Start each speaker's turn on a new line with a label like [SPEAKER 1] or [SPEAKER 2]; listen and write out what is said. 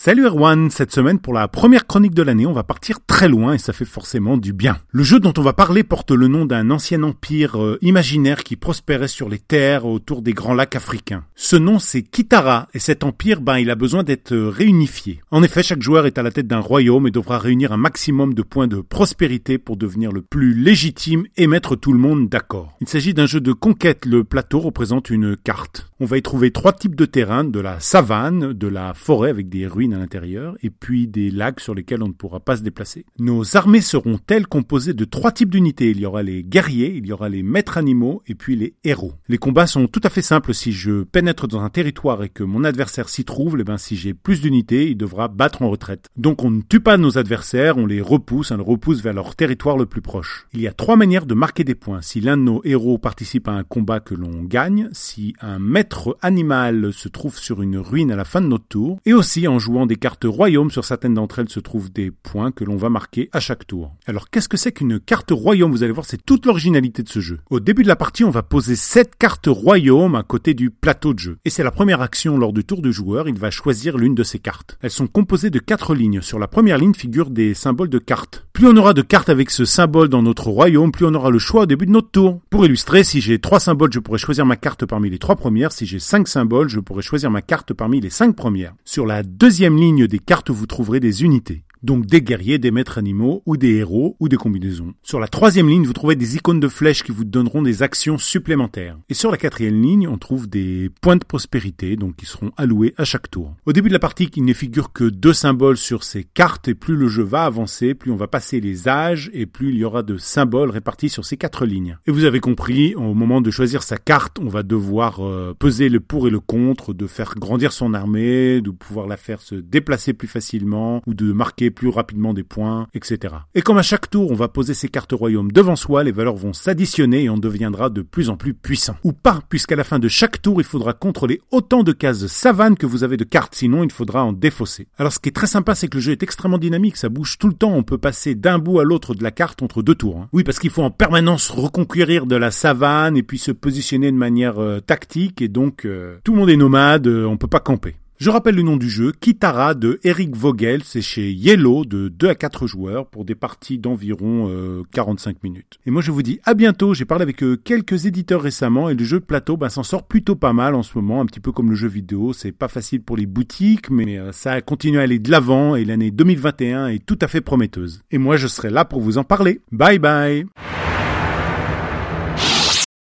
[SPEAKER 1] Salut Erwan, cette semaine pour la première chronique de l'année, on va partir très loin et ça fait forcément du bien. Le jeu dont on va parler porte le nom d'un ancien empire euh, imaginaire qui prospérait sur les terres autour des grands lacs africains. Ce nom c'est Kitara et cet empire, ben il a besoin d'être euh, réunifié. En effet, chaque joueur est à la tête d'un royaume et devra réunir un maximum de points de prospérité pour devenir le plus légitime et mettre tout le monde d'accord. Il s'agit d'un jeu de conquête, le plateau représente une carte. On va y trouver trois types de terrains, de la savane, de la forêt avec des ruines à l'intérieur, et puis des lacs sur lesquels on ne pourra pas se déplacer. Nos armées seront-elles composées de trois types d'unités Il y aura les guerriers, il y aura les maîtres animaux, et puis les héros. Les combats sont tout à fait simples. Si je pénètre dans un territoire et que mon adversaire s'y trouve, eh ben, si j'ai plus d'unités, il devra battre en retraite. Donc on ne tue pas nos adversaires, on les repousse, on les repousse vers leur territoire le plus proche. Il y a trois manières de marquer des points. Si l'un de nos héros participe à un combat que l'on gagne, si un maître animal se trouve sur une ruine à la fin de notre tour, et aussi en jouant des cartes royaume. Sur certaines d'entre elles se trouvent des points que l'on va marquer à chaque tour. Alors qu'est-ce que c'est qu'une carte royaume? Vous allez voir, c'est toute l'originalité de ce jeu. Au début de la partie, on va poser 7 cartes royaume à côté du plateau de jeu. Et c'est la première action lors du tour du joueur, il va choisir l'une de ces cartes. Elles sont composées de 4 lignes. Sur la première ligne figurent des symboles de cartes. Plus on aura de cartes avec ce symbole dans notre royaume, plus on aura le choix au début de notre tour. Pour illustrer, si j'ai 3 symboles, je pourrais choisir ma carte parmi les 3 premières. Si j'ai 5 symboles, je pourrais choisir ma carte parmi les 5 premières. Sur la deuxième ligne des cartes, vous trouverez des unités donc des guerriers, des maîtres animaux, ou des héros, ou des combinaisons. Sur la troisième ligne, vous trouvez des icônes de flèches qui vous donneront des actions supplémentaires. Et sur la quatrième ligne, on trouve des points de prospérité, donc qui seront alloués à chaque tour. Au début de la partie, il ne figure que deux symboles sur ces cartes, et plus le jeu va avancer, plus on va passer les âges, et plus il y aura de symboles répartis sur ces quatre lignes. Et vous avez compris, au moment de choisir sa carte, on va devoir euh, peser le pour et le contre, de faire grandir son armée, de pouvoir la faire se déplacer plus facilement, ou de marquer plus rapidement des points, etc. Et comme à chaque tour on va poser ces cartes royaumes devant soi, les valeurs vont s'additionner et on deviendra de plus en plus puissant. Ou pas, puisqu'à la fin de chaque tour il faudra contrôler autant de cases savane que vous avez de cartes, sinon il faudra en défausser. Alors ce qui est très sympa c'est que le jeu est extrêmement dynamique, ça bouge tout le temps, on peut passer d'un bout à l'autre de la carte entre deux tours. Hein. Oui, parce qu'il faut en permanence reconquérir de la savane et puis se positionner de manière euh, tactique et donc euh, tout le monde est nomade, euh, on peut pas camper. Je rappelle le nom du jeu, Kitara de Eric Vogel, c'est chez Yellow de 2 à 4 joueurs pour des parties d'environ 45 euh, minutes. Et moi je vous dis à bientôt, j'ai parlé avec euh, quelques éditeurs récemment et le jeu de plateau ben, s'en sort plutôt pas mal en ce moment, un petit peu comme le jeu vidéo, c'est pas facile pour les boutiques mais euh, ça continue à aller de l'avant et l'année 2021 est tout à fait prometteuse. Et moi je serai là pour vous en parler. Bye bye